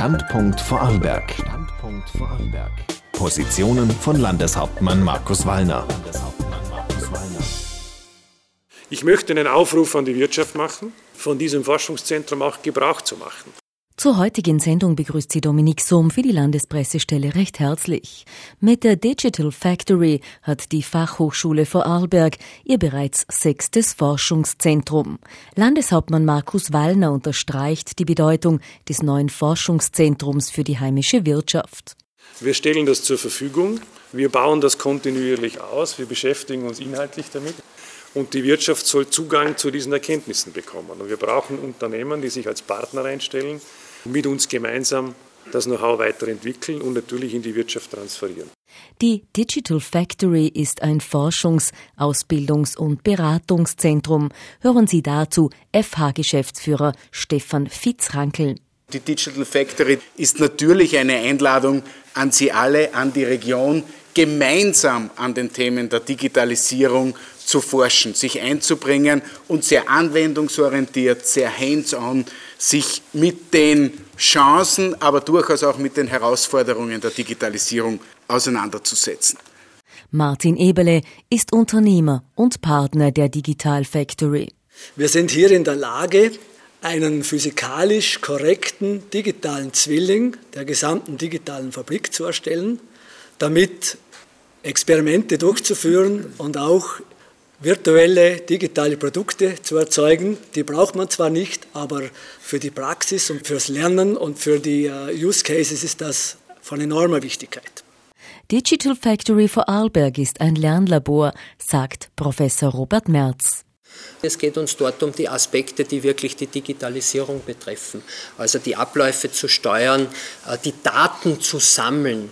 Standpunkt Vorarlberg. Standpunkt Vorarlberg. Positionen von Landeshauptmann Markus Wallner. Ich möchte einen Aufruf an die Wirtschaft machen, von diesem Forschungszentrum auch Gebrauch zu machen. Zur heutigen Sendung begrüßt sie Dominik Sohm für die Landespressestelle recht herzlich. Mit der Digital Factory hat die Fachhochschule Vorarlberg ihr bereits sechstes Forschungszentrum. Landeshauptmann Markus Wallner unterstreicht die Bedeutung des neuen Forschungszentrums für die heimische Wirtschaft. Wir stellen das zur Verfügung. Wir bauen das kontinuierlich aus. Wir beschäftigen uns inhaltlich damit. Und die Wirtschaft soll Zugang zu diesen Erkenntnissen bekommen. Und wir brauchen Unternehmen, die sich als Partner einstellen, mit uns gemeinsam das Know-how weiterentwickeln und natürlich in die Wirtschaft transferieren. Die Digital Factory ist ein Forschungs-, Ausbildungs- und Beratungszentrum. Hören Sie dazu FH-Geschäftsführer Stefan Fitzrankel. Die Digital Factory ist natürlich eine Einladung an Sie alle, an die Region, gemeinsam an den Themen der Digitalisierung zu forschen, sich einzubringen und sehr anwendungsorientiert, sehr hands-on sich mit den Chancen, aber durchaus auch mit den Herausforderungen der Digitalisierung auseinanderzusetzen. Martin Eberle ist Unternehmer und Partner der Digital Factory. Wir sind hier in der Lage, einen physikalisch korrekten digitalen Zwilling der gesamten digitalen Fabrik zu erstellen, damit Experimente durchzuführen und auch virtuelle digitale Produkte zu erzeugen. Die braucht man zwar nicht, aber für die Praxis und fürs Lernen und für die äh, Use Cases ist das von enormer Wichtigkeit. Digital Factory Vorarlberg ist ein Lernlabor, sagt Professor Robert Merz. Es geht uns dort um die Aspekte, die wirklich die Digitalisierung betreffen. Also die Abläufe zu steuern, äh, die Daten zu sammeln,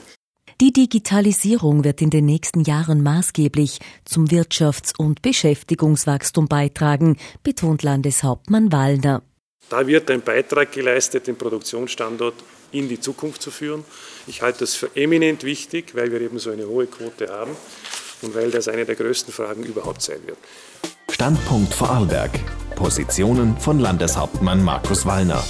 die Digitalisierung wird in den nächsten Jahren maßgeblich zum Wirtschafts- und Beschäftigungswachstum beitragen, betont Landeshauptmann Wallner. Da wird ein Beitrag geleistet, den Produktionsstandort in die Zukunft zu führen. Ich halte das für eminent wichtig, weil wir eben so eine hohe Quote haben und weil das eine der größten Fragen überhaupt sein wird. Standpunkt Vorarlberg. Positionen von Landeshauptmann Markus Wallner.